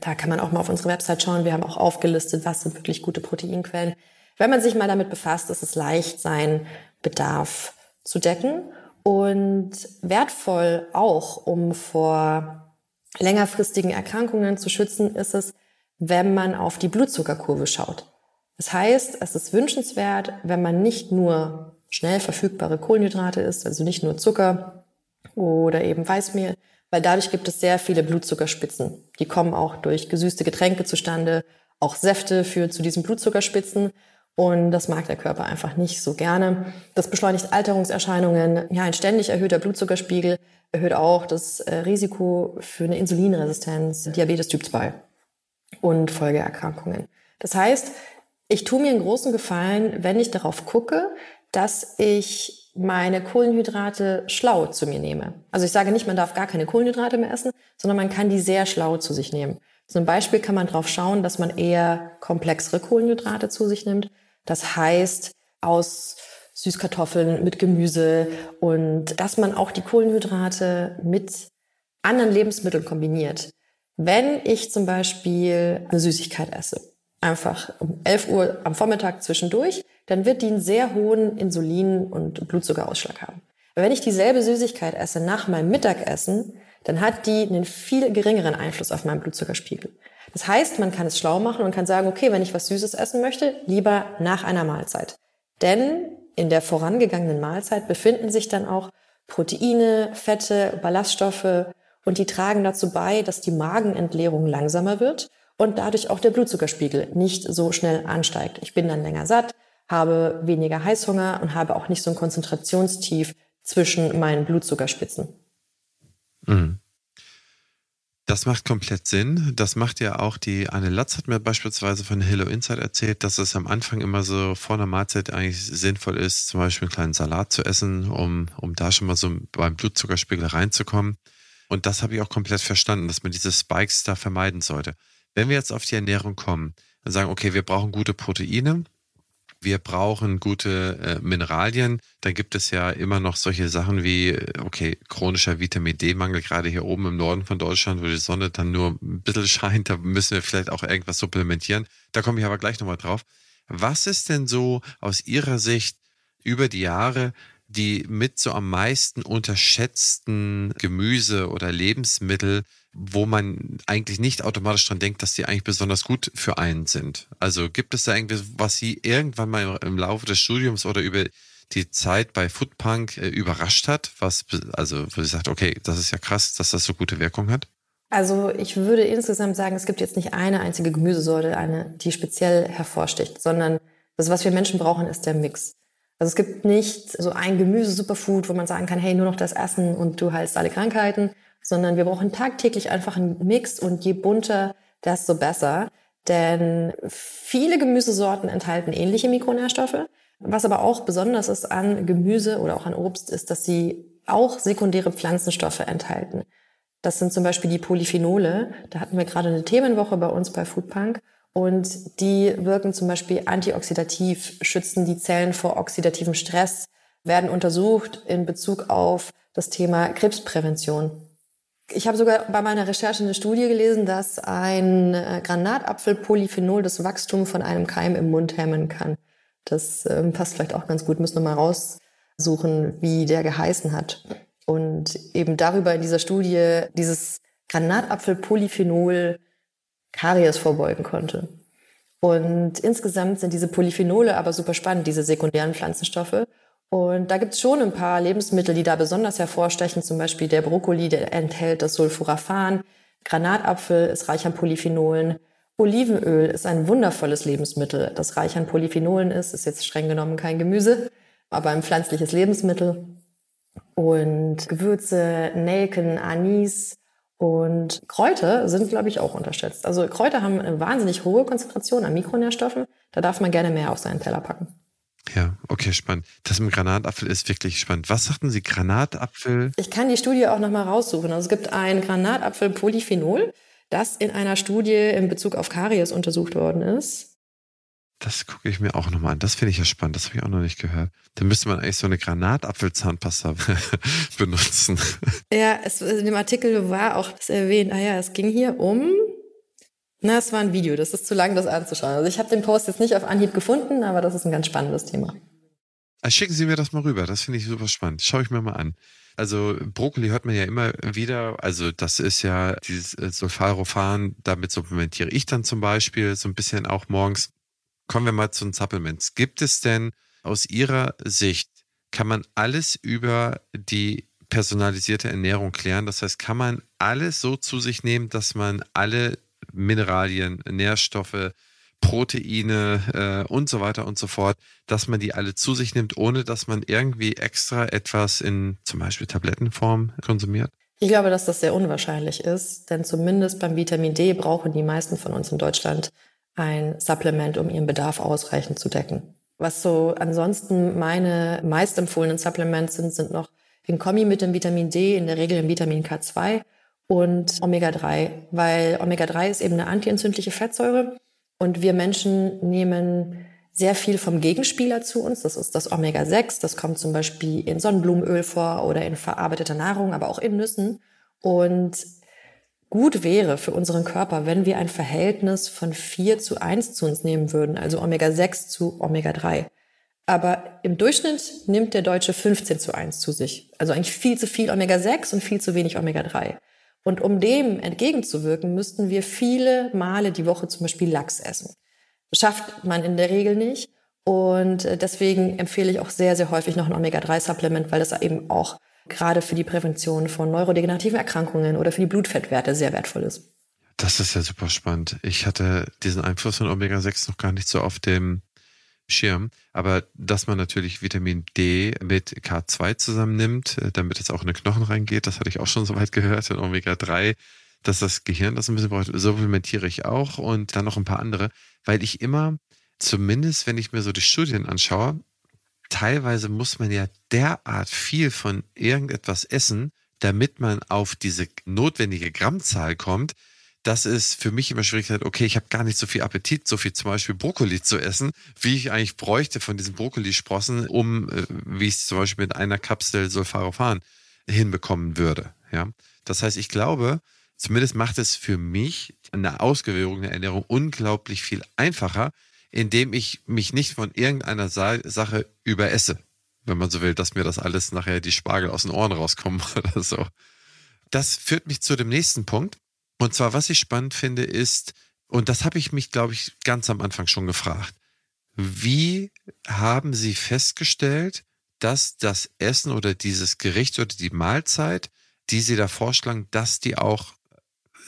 Da kann man auch mal auf unsere Website schauen. Wir haben auch aufgelistet, was sind wirklich gute Proteinquellen. Wenn man sich mal damit befasst, ist es leicht, seinen Bedarf zu decken und wertvoll auch, um vor längerfristigen Erkrankungen zu schützen, ist es, wenn man auf die Blutzuckerkurve schaut. Das heißt, es ist wünschenswert, wenn man nicht nur schnell verfügbare Kohlenhydrate isst, also nicht nur Zucker oder eben Weißmehl, weil dadurch gibt es sehr viele Blutzuckerspitzen. Die kommen auch durch gesüßte Getränke zustande. Auch Säfte führen zu diesen Blutzuckerspitzen. Und das mag der Körper einfach nicht so gerne. Das beschleunigt Alterungserscheinungen. Ja, ein ständig erhöhter Blutzuckerspiegel erhöht auch das äh, Risiko für eine Insulinresistenz, Diabetes Typ 2 und Folgeerkrankungen. Das heißt, ich tue mir einen großen Gefallen, wenn ich darauf gucke, dass ich meine Kohlenhydrate schlau zu mir nehme. Also ich sage nicht, man darf gar keine Kohlenhydrate mehr essen, sondern man kann die sehr schlau zu sich nehmen. Zum Beispiel kann man darauf schauen, dass man eher komplexere Kohlenhydrate zu sich nimmt. Das heißt, aus Süßkartoffeln mit Gemüse und dass man auch die Kohlenhydrate mit anderen Lebensmitteln kombiniert. Wenn ich zum Beispiel eine Süßigkeit esse, einfach um 11 Uhr am Vormittag zwischendurch, dann wird die einen sehr hohen Insulin- und Blutzuckerausschlag haben. wenn ich dieselbe Süßigkeit esse nach meinem Mittagessen, dann hat die einen viel geringeren Einfluss auf meinen Blutzuckerspiegel. Das heißt, man kann es schlau machen und kann sagen, okay, wenn ich was Süßes essen möchte, lieber nach einer Mahlzeit. Denn in der vorangegangenen Mahlzeit befinden sich dann auch Proteine, Fette, Ballaststoffe und die tragen dazu bei, dass die Magenentleerung langsamer wird und dadurch auch der Blutzuckerspiegel nicht so schnell ansteigt. Ich bin dann länger satt, habe weniger Heißhunger und habe auch nicht so ein Konzentrationstief zwischen meinen Blutzuckerspitzen. Mhm. Das macht komplett Sinn. Das macht ja auch die Anne Latz hat mir beispielsweise von Hello Insight erzählt, dass es am Anfang immer so vor einer Mahlzeit eigentlich sinnvoll ist, zum Beispiel einen kleinen Salat zu essen, um, um da schon mal so beim Blutzuckerspiegel reinzukommen. Und das habe ich auch komplett verstanden, dass man diese Spikes da vermeiden sollte. Wenn wir jetzt auf die Ernährung kommen, dann sagen, okay, wir brauchen gute Proteine, wir brauchen gute äh, Mineralien. Dann gibt es ja immer noch solche Sachen wie, äh, okay, chronischer Vitamin D-Mangel, gerade hier oben im Norden von Deutschland, wo die Sonne dann nur ein bisschen scheint, da müssen wir vielleicht auch irgendwas supplementieren. Da komme ich aber gleich nochmal drauf. Was ist denn so aus Ihrer Sicht über die Jahre die mit so am meisten unterschätzten Gemüse oder Lebensmittel, wo man eigentlich nicht automatisch dran denkt, dass die eigentlich besonders gut für einen sind. Also gibt es da irgendwie, was Sie irgendwann mal im Laufe des Studiums oder über die Zeit bei Foodpunk äh, überrascht hat, was, also, wo Sie sagt, okay, das ist ja krass, dass das so gute Wirkung hat? Also ich würde insgesamt sagen, es gibt jetzt nicht eine einzige Gemüsesorte, eine, die speziell hervorsticht, sondern das, was wir Menschen brauchen, ist der Mix. Also es gibt nicht so ein Gemüse-Superfood, wo man sagen kann, hey, nur noch das Essen und du heilst alle Krankheiten, sondern wir brauchen tagtäglich einfach einen Mix und je bunter, desto besser. Denn viele Gemüsesorten enthalten ähnliche Mikronährstoffe. Was aber auch besonders ist an Gemüse oder auch an Obst, ist, dass sie auch sekundäre Pflanzenstoffe enthalten. Das sind zum Beispiel die Polyphenole. Da hatten wir gerade eine Themenwoche bei uns bei Foodpunk. Und die wirken zum Beispiel antioxidativ, schützen die Zellen vor oxidativem Stress, werden untersucht in Bezug auf das Thema Krebsprävention. Ich habe sogar bei meiner Recherche eine Studie gelesen, dass ein äh, Granatapfelpolyphenol das Wachstum von einem Keim im Mund hemmen kann. Das äh, passt vielleicht auch ganz gut. Müssen wir mal raussuchen, wie der geheißen hat. Und eben darüber in dieser Studie dieses Granatapfelpolyphenol Karies vorbeugen konnte. Und insgesamt sind diese Polyphenole aber super spannend, diese sekundären Pflanzenstoffe. Und da gibt's schon ein paar Lebensmittel, die da besonders hervorstechen. Zum Beispiel der Brokkoli, der enthält das Sulforaphan. Granatapfel ist reich an Polyphenolen. Olivenöl ist ein wundervolles Lebensmittel, das reich an Polyphenolen ist. Ist jetzt streng genommen kein Gemüse, aber ein pflanzliches Lebensmittel. Und Gewürze, Nelken, Anis, und Kräuter sind, glaube ich, auch unterschätzt. Also Kräuter haben eine wahnsinnig hohe Konzentration an Mikronährstoffen. Da darf man gerne mehr auf seinen Teller packen. Ja, okay, spannend. Das mit Granatapfel ist wirklich spannend. Was sagten Sie, Granatapfel? Ich kann die Studie auch nochmal raussuchen. Also es gibt ein Granatapfel-Polyphenol, das in einer Studie in Bezug auf Karies untersucht worden ist. Das gucke ich mir auch nochmal an. Das finde ich ja spannend. Das habe ich auch noch nicht gehört. Dann müsste man eigentlich so eine Granatapfelzahnpasta benutzen. Ja, es, in dem Artikel war auch das erwähnt. Ah ja, es ging hier um. Na, es war ein Video. Das ist zu lang, das anzuschauen. Also ich habe den Post jetzt nicht auf Anhieb gefunden, aber das ist ein ganz spannendes Thema. Also schicken Sie mir das mal rüber. Das finde ich super spannend. Schaue ich mir mal an. Also Brokkoli hört man ja immer wieder. Also das ist ja dieses äh, Sulfarophan. Damit supplementiere ich dann zum Beispiel so ein bisschen auch morgens kommen wir mal zu den Supplements. Gibt es denn aus Ihrer Sicht, kann man alles über die personalisierte Ernährung klären? Das heißt, kann man alles so zu sich nehmen, dass man alle Mineralien, Nährstoffe, Proteine äh, und so weiter und so fort, dass man die alle zu sich nimmt, ohne dass man irgendwie extra etwas in zum Beispiel Tablettenform konsumiert? Ich glaube, dass das sehr unwahrscheinlich ist, denn zumindest beim Vitamin D brauchen die meisten von uns in Deutschland ein Supplement, um ihren Bedarf ausreichend zu decken. Was so ansonsten meine meist empfohlenen Supplements sind, sind noch in Kombi mit dem Vitamin D, in der Regel im Vitamin K2 und Omega-3, weil Omega-3 ist eben eine antientzündliche Fettsäure und wir Menschen nehmen sehr viel vom Gegenspieler zu uns. Das ist das Omega-6. Das kommt zum Beispiel in Sonnenblumenöl vor oder in verarbeiteter Nahrung, aber auch in Nüssen. Und gut wäre für unseren Körper, wenn wir ein Verhältnis von 4 zu 1 zu uns nehmen würden, also Omega-6 zu Omega-3. Aber im Durchschnitt nimmt der Deutsche 15 zu 1 zu sich. Also eigentlich viel zu viel Omega-6 und viel zu wenig Omega-3. Und um dem entgegenzuwirken, müssten wir viele Male die Woche zum Beispiel Lachs essen. Schafft man in der Regel nicht. Und äh, deswegen empfehle ich auch sehr, sehr häufig noch ein Omega-3-Supplement, weil das eben auch gerade für die Prävention von neurodegenerativen Erkrankungen oder für die Blutfettwerte sehr wertvoll ist. Das ist ja super spannend. Ich hatte diesen Einfluss von Omega-6 noch gar nicht so auf dem Schirm, aber dass man natürlich Vitamin D mit K2 zusammennimmt, äh, damit es auch in den Knochen reingeht, das hatte ich auch schon so weit gehört, und Omega-3, dass das Gehirn das ein bisschen braucht, supplementiere ich auch und dann noch ein paar andere, weil ich immer, zumindest wenn ich mir so die Studien anschaue, teilweise muss man ja derart viel von irgendetwas essen, damit man auf diese notwendige Grammzahl kommt, dass es für mich immer schwierig ist, okay, ich habe gar nicht so viel Appetit, so viel zum Beispiel Brokkoli zu essen, wie ich eigentlich bräuchte von diesen Brokkolisprossen, um, äh, wie ich es zum Beispiel mit einer Kapsel Sulfarophan hinbekommen würde. Ja, das heißt, ich glaube, zumindest macht es für mich eine ausgewogene Ernährung unglaublich viel einfacher, indem ich mich nicht von irgendeiner Sa Sache überesse, wenn man so will, dass mir das alles nachher die Spargel aus den Ohren rauskommen oder so. Das führt mich zu dem nächsten Punkt. Und zwar, was ich spannend finde, ist, und das habe ich mich, glaube ich, ganz am Anfang schon gefragt. Wie haben Sie festgestellt, dass das Essen oder dieses Gericht oder die Mahlzeit, die Sie da vorschlagen, dass die auch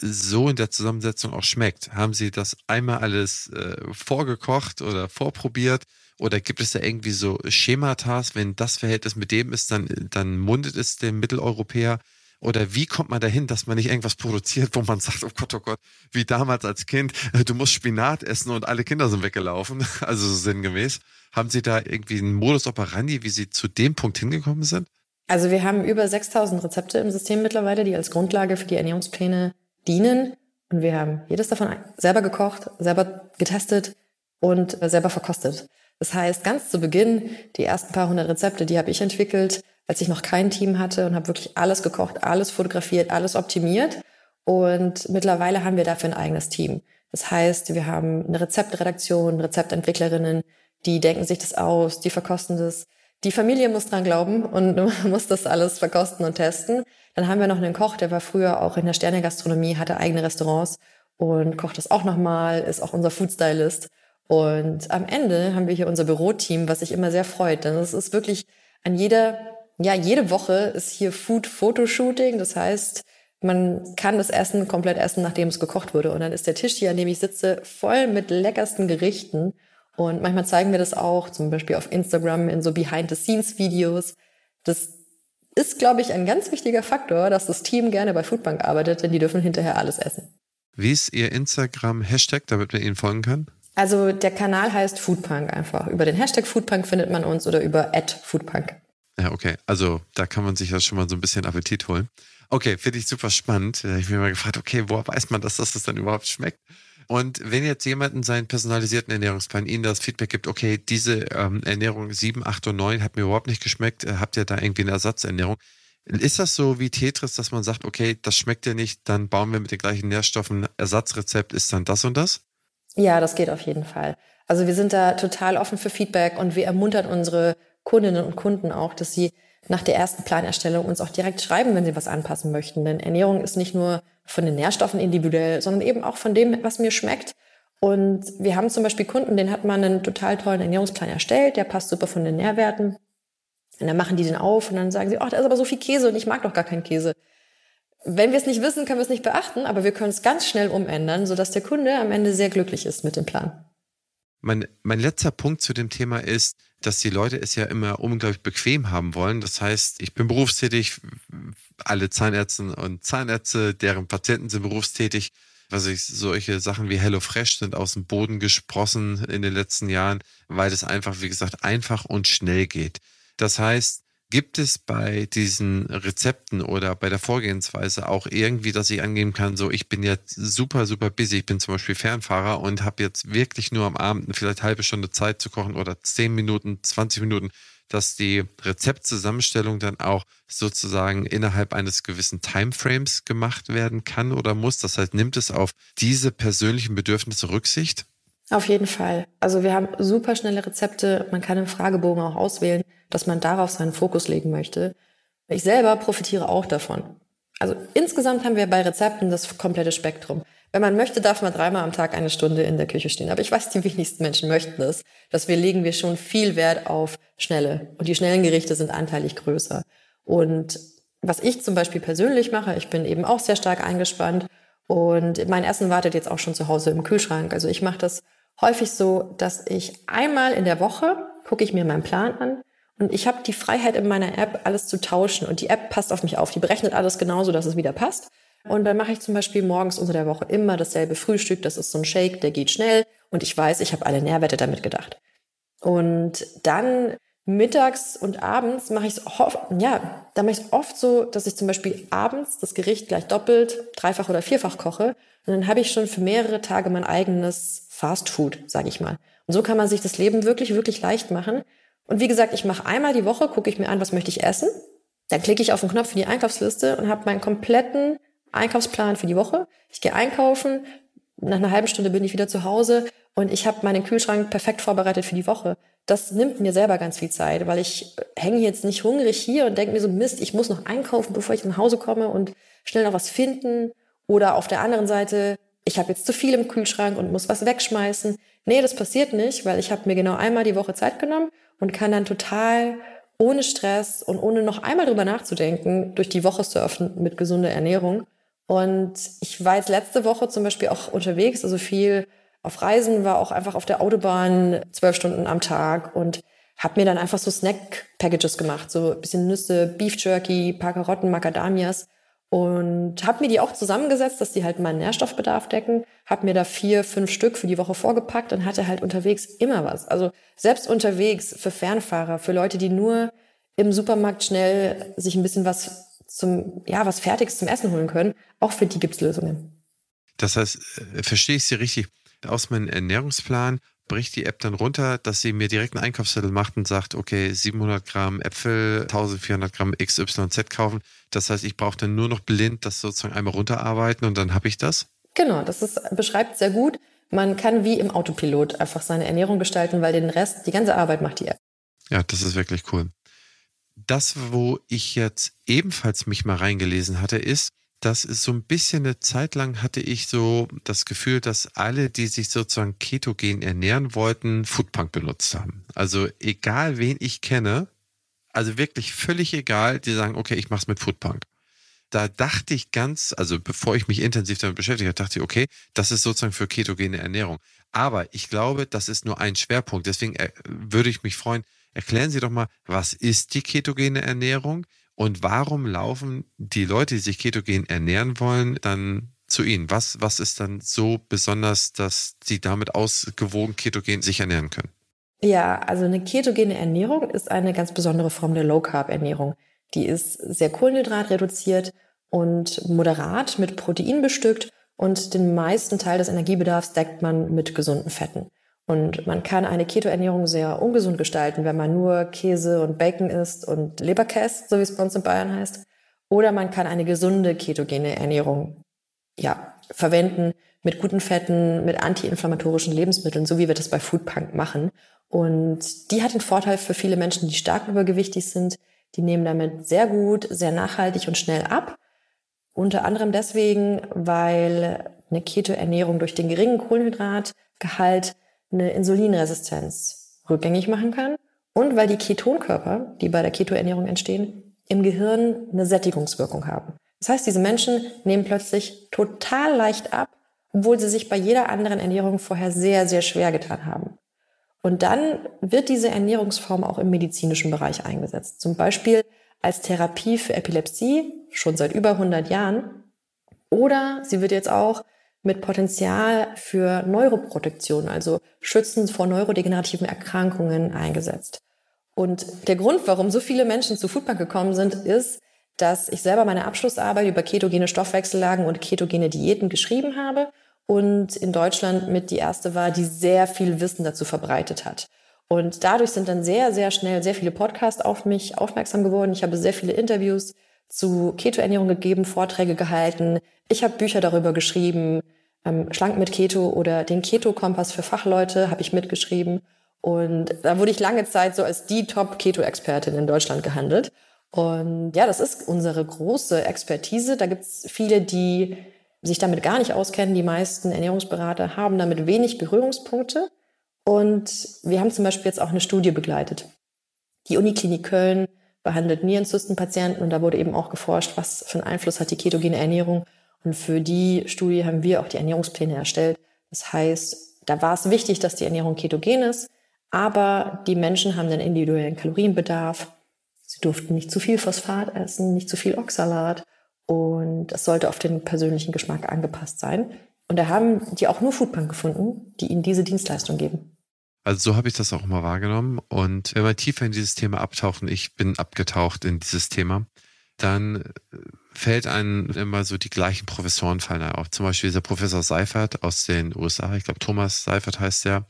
so in der Zusammensetzung auch schmeckt. Haben Sie das einmal alles äh, vorgekocht oder vorprobiert? Oder gibt es da irgendwie so Schematas, wenn das Verhältnis mit dem ist, dann, dann mundet es dem Mitteleuropäer? Oder wie kommt man dahin, dass man nicht irgendwas produziert, wo man sagt, oh Gott, oh Gott, wie damals als Kind, äh, du musst Spinat essen und alle Kinder sind weggelaufen, also so sinngemäß. Haben Sie da irgendwie einen Modus operandi, wie Sie zu dem Punkt hingekommen sind? Also wir haben über 6000 Rezepte im System mittlerweile, die als Grundlage für die Ernährungspläne dienen. Und wir haben jedes davon selber gekocht, selber getestet und selber verkostet. Das heißt, ganz zu Beginn, die ersten paar hundert Rezepte, die habe ich entwickelt, als ich noch kein Team hatte und habe wirklich alles gekocht, alles fotografiert, alles optimiert. Und mittlerweile haben wir dafür ein eigenes Team. Das heißt, wir haben eine Rezeptredaktion, Rezeptentwicklerinnen, die denken sich das aus, die verkosten das. Die Familie muss dran glauben und muss das alles verkosten und testen. Dann haben wir noch einen Koch, der war früher auch in der Sternegastronomie, hatte eigene Restaurants und kocht das auch nochmal, ist auch unser Foodstylist. Und am Ende haben wir hier unser Büroteam, was sich immer sehr freut. Denn es ist wirklich an jeder, ja, jede Woche ist hier Food-Fotoshooting. Das heißt, man kann das Essen komplett essen, nachdem es gekocht wurde. Und dann ist der Tisch hier, an dem ich sitze, voll mit leckersten Gerichten. Und manchmal zeigen wir das auch, zum Beispiel auf Instagram in so Behind-the-Scenes-Videos. Das ist, glaube ich, ein ganz wichtiger Faktor, dass das Team gerne bei Foodbank arbeitet, denn die dürfen hinterher alles essen. Wie ist Ihr Instagram-Hashtag, damit man Ihnen folgen kann? Also der Kanal heißt Foodpunk einfach. Über den Hashtag Foodpunk findet man uns oder über Foodpunk. Ja, okay. Also da kann man sich ja schon mal so ein bisschen Appetit holen. Okay, finde ich super spannend. Ich habe mich mal gefragt, okay, woher weiß man, dass das dann überhaupt schmeckt? Und wenn jetzt jemand in seinen personalisierten Ernährungsplan Ihnen das Feedback gibt, okay, diese ähm, Ernährung 7, 8 und 9 hat mir überhaupt nicht geschmeckt, äh, habt ihr da irgendwie eine Ersatzernährung? Ist das so wie Tetris, dass man sagt, okay, das schmeckt dir nicht, dann bauen wir mit den gleichen Nährstoffen, Ersatzrezept ist dann das und das? Ja, das geht auf jeden Fall. Also wir sind da total offen für Feedback und wir ermuntern unsere Kundinnen und Kunden auch, dass sie nach der ersten Planerstellung uns auch direkt schreiben, wenn sie was anpassen möchten. Denn Ernährung ist nicht nur von den Nährstoffen individuell, sondern eben auch von dem, was mir schmeckt. Und wir haben zum Beispiel Kunden, denen hat man einen total tollen Ernährungsplan erstellt, der passt super von den Nährwerten. Und dann machen die den auf und dann sagen sie, ach, da ist aber so viel Käse und ich mag doch gar keinen Käse. Wenn wir es nicht wissen, können wir es nicht beachten, aber wir können es ganz schnell umändern, sodass der Kunde am Ende sehr glücklich ist mit dem Plan. Mein, mein letzter Punkt zu dem Thema ist, dass die Leute es ja immer unglaublich bequem haben wollen. Das heißt, ich bin berufstätig, alle Zahnärzte und Zahnärzte, deren Patienten sind berufstätig. Also ich, solche Sachen wie HelloFresh sind aus dem Boden gesprossen in den letzten Jahren, weil es einfach, wie gesagt, einfach und schnell geht. Das heißt, Gibt es bei diesen Rezepten oder bei der Vorgehensweise auch irgendwie, dass ich angeben kann, so ich bin jetzt super, super busy, ich bin zum Beispiel Fernfahrer und habe jetzt wirklich nur am Abend vielleicht halbe Stunde Zeit zu kochen oder zehn Minuten, 20 Minuten, dass die Rezeptzusammenstellung dann auch sozusagen innerhalb eines gewissen Timeframes gemacht werden kann oder muss. Das heißt, nimmt es auf diese persönlichen Bedürfnisse Rücksicht? Auf jeden Fall. Also wir haben super schnelle Rezepte. Man kann im Fragebogen auch auswählen, dass man darauf seinen Fokus legen möchte. Ich selber profitiere auch davon. Also insgesamt haben wir bei Rezepten das komplette Spektrum. Wenn man möchte, darf man dreimal am Tag eine Stunde in der Küche stehen. Aber ich weiß, die wenigsten Menschen möchten das. Deswegen legen wir schon viel Wert auf schnelle. Und die schnellen Gerichte sind anteilig größer. Und was ich zum Beispiel persönlich mache, ich bin eben auch sehr stark eingespannt. Und mein Essen wartet jetzt auch schon zu Hause im Kühlschrank. Also ich mache das häufig so, dass ich einmal in der Woche gucke ich mir meinen Plan an, und ich habe die Freiheit in meiner App, alles zu tauschen. Und die App passt auf mich auf. Die berechnet alles genauso, dass es wieder passt. Und dann mache ich zum Beispiel morgens unter der Woche immer dasselbe Frühstück. Das ist so ein Shake, der geht schnell. Und ich weiß, ich habe alle Nährwerte damit gedacht. Und dann mittags und abends mache ich es ja, da mache ich es oft so, dass ich zum Beispiel abends das Gericht gleich doppelt, dreifach oder vierfach koche. Und dann habe ich schon für mehrere Tage mein eigenes Fast Food, sage ich mal. Und so kann man sich das Leben wirklich, wirklich leicht machen. Und wie gesagt, ich mache einmal die Woche, gucke ich mir an, was möchte ich essen. Dann klicke ich auf den Knopf für die Einkaufsliste und habe meinen kompletten Einkaufsplan für die Woche. Ich gehe einkaufen, nach einer halben Stunde bin ich wieder zu Hause und ich habe meinen Kühlschrank perfekt vorbereitet für die Woche. Das nimmt mir selber ganz viel Zeit, weil ich hänge jetzt nicht hungrig hier und denke mir so, Mist, ich muss noch einkaufen, bevor ich nach Hause komme und schnell noch was finden. Oder auf der anderen Seite, ich habe jetzt zu viel im Kühlschrank und muss was wegschmeißen. Nee, das passiert nicht, weil ich habe mir genau einmal die Woche Zeit genommen und kann dann total ohne Stress und ohne noch einmal drüber nachzudenken durch die Woche surfen mit gesunder Ernährung. Und ich war jetzt letzte Woche zum Beispiel auch unterwegs, also viel auf Reisen, war auch einfach auf der Autobahn zwölf Stunden am Tag und habe mir dann einfach so Snack-Packages gemacht, so bisschen Nüsse, Beef Jerky, paar Karotten, Macadamias und habe mir die auch zusammengesetzt, dass die halt meinen Nährstoffbedarf decken. Habe mir da vier, fünf Stück für die Woche vorgepackt und hatte halt unterwegs immer was. Also selbst unterwegs für Fernfahrer, für Leute, die nur im Supermarkt schnell sich ein bisschen was zum, ja, was Fertiges zum Essen holen können, auch für die gibt's Lösungen. Das heißt, äh, verstehe ich Sie richtig? Aus meinem Ernährungsplan bricht die App dann runter, dass sie mir direkt einen Einkaufszettel macht und sagt, okay, 700 Gramm Äpfel, 1400 Gramm XYZ kaufen. Das heißt, ich brauche dann nur noch blind das sozusagen einmal runterarbeiten und dann habe ich das? Genau, das ist, beschreibt sehr gut. Man kann wie im Autopilot einfach seine Ernährung gestalten, weil den Rest, die ganze Arbeit macht die App. Ja, das ist wirklich cool. Das, wo ich jetzt ebenfalls mich mal reingelesen hatte, ist, das ist so ein bisschen eine Zeit lang hatte ich so das Gefühl, dass alle, die sich sozusagen ketogen ernähren wollten, Foodpunk benutzt haben. Also egal wen ich kenne, also wirklich völlig egal, die sagen, okay, ich mach's mit Foodpunk. Da dachte ich ganz, also bevor ich mich intensiv damit beschäftigt habe, dachte ich, okay, das ist sozusagen für ketogene Ernährung. Aber ich glaube, das ist nur ein Schwerpunkt. Deswegen äh, würde ich mich freuen, erklären Sie doch mal, was ist die ketogene Ernährung? Und warum laufen die Leute, die sich ketogen ernähren wollen, dann zu Ihnen? Was, was ist dann so besonders, dass Sie damit ausgewogen ketogen sich ernähren können? Ja, also eine ketogene Ernährung ist eine ganz besondere Form der Low Carb Ernährung. Die ist sehr kohlenhydratreduziert und moderat mit Protein bestückt und den meisten Teil des Energiebedarfs deckt man mit gesunden Fetten. Und man kann eine Keto-Ernährung sehr ungesund gestalten, wenn man nur Käse und Bacon isst und Leberkäse, so wie es bei uns in Bayern heißt. Oder man kann eine gesunde ketogene Ernährung ja, verwenden mit guten Fetten, mit antiinflammatorischen Lebensmitteln, so wie wir das bei Foodpunk machen. Und die hat den Vorteil für viele Menschen, die stark übergewichtig sind. Die nehmen damit sehr gut, sehr nachhaltig und schnell ab. Unter anderem deswegen, weil eine Keto-Ernährung durch den geringen Kohlenhydratgehalt eine Insulinresistenz rückgängig machen kann und weil die Ketonkörper, die bei der Ketoernährung entstehen, im Gehirn eine Sättigungswirkung haben. Das heißt, diese Menschen nehmen plötzlich total leicht ab, obwohl sie sich bei jeder anderen Ernährung vorher sehr, sehr schwer getan haben. Und dann wird diese Ernährungsform auch im medizinischen Bereich eingesetzt. Zum Beispiel als Therapie für Epilepsie, schon seit über 100 Jahren. Oder sie wird jetzt auch mit Potenzial für Neuroprotektion, also schützend vor neurodegenerativen Erkrankungen eingesetzt. Und der Grund, warum so viele Menschen zu Foodbank gekommen sind, ist, dass ich selber meine Abschlussarbeit über ketogene Stoffwechsellagen und ketogene Diäten geschrieben habe und in Deutschland mit die erste war, die sehr viel Wissen dazu verbreitet hat. Und dadurch sind dann sehr, sehr schnell sehr viele Podcasts auf mich aufmerksam geworden. Ich habe sehr viele Interviews zu Ketoernährung gegeben, Vorträge gehalten. Ich habe Bücher darüber geschrieben. Ähm, Schlank mit Keto oder den Keto-Kompass für Fachleute habe ich mitgeschrieben. Und da wurde ich lange Zeit so als die Top-Keto-Expertin in Deutschland gehandelt. Und ja, das ist unsere große Expertise. Da gibt es viele, die sich damit gar nicht auskennen. Die meisten Ernährungsberater haben damit wenig Berührungspunkte. Und wir haben zum Beispiel jetzt auch eine Studie begleitet. Die Uniklinik Köln behandelt Nierenzystenpatienten und da wurde eben auch geforscht, was für einen Einfluss hat die ketogene Ernährung. Und für die Studie haben wir auch die Ernährungspläne erstellt. Das heißt, da war es wichtig, dass die Ernährung ketogen ist, aber die Menschen haben den individuellen Kalorienbedarf. Sie durften nicht zu viel Phosphat essen, nicht zu viel Oxalat und das sollte auf den persönlichen Geschmack angepasst sein. Und da haben die auch nur Foodbank gefunden, die ihnen diese Dienstleistung geben. Also so habe ich das auch mal wahrgenommen. Und wenn wir tiefer in dieses Thema abtauchen, ich bin abgetaucht in dieses Thema, dann äh, fällt einem immer so die gleichen Professoren fallen auf. Zum Beispiel dieser Professor Seifert aus den USA, ich glaube Thomas Seifert heißt der,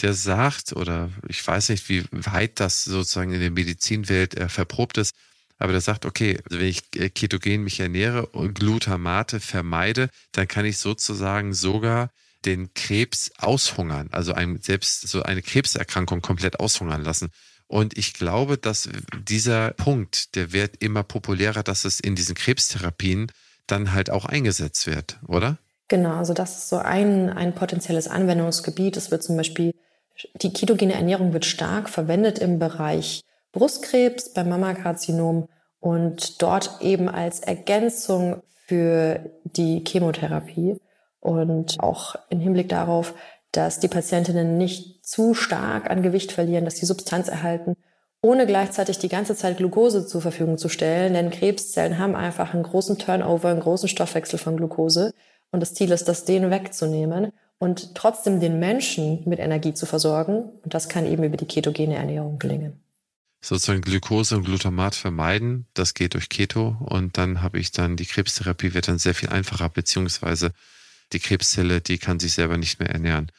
der sagt, oder ich weiß nicht, wie weit das sozusagen in der Medizinwelt äh, verprobt ist, aber der sagt, okay, wenn ich äh, ketogen mich ernähre und Glutamate vermeide, dann kann ich sozusagen sogar den Krebs aushungern, also einem selbst so eine Krebserkrankung komplett aushungern lassen. Und ich glaube, dass dieser Punkt, der wird immer populärer, dass es in diesen Krebstherapien dann halt auch eingesetzt wird, oder? Genau, also das ist so ein, ein potenzielles Anwendungsgebiet. Es wird zum Beispiel, die ketogene Ernährung wird stark verwendet im Bereich Brustkrebs, beim Mammakarzinom und dort eben als Ergänzung für die Chemotherapie und auch im Hinblick darauf, dass die Patientinnen nicht zu stark an Gewicht verlieren, dass sie Substanz erhalten, ohne gleichzeitig die ganze Zeit Glucose zur Verfügung zu stellen, denn Krebszellen haben einfach einen großen Turnover, einen großen Stoffwechsel von Glucose und das Ziel ist, das denen wegzunehmen und trotzdem den Menschen mit Energie zu versorgen. Und das kann eben über die ketogene Ernährung gelingen. Sozusagen Glucose und Glutamat vermeiden. Das geht durch Keto. Und dann habe ich dann die Krebstherapie wird dann sehr viel einfacher, beziehungsweise die Krebszelle, die kann sich selber nicht mehr ernähren.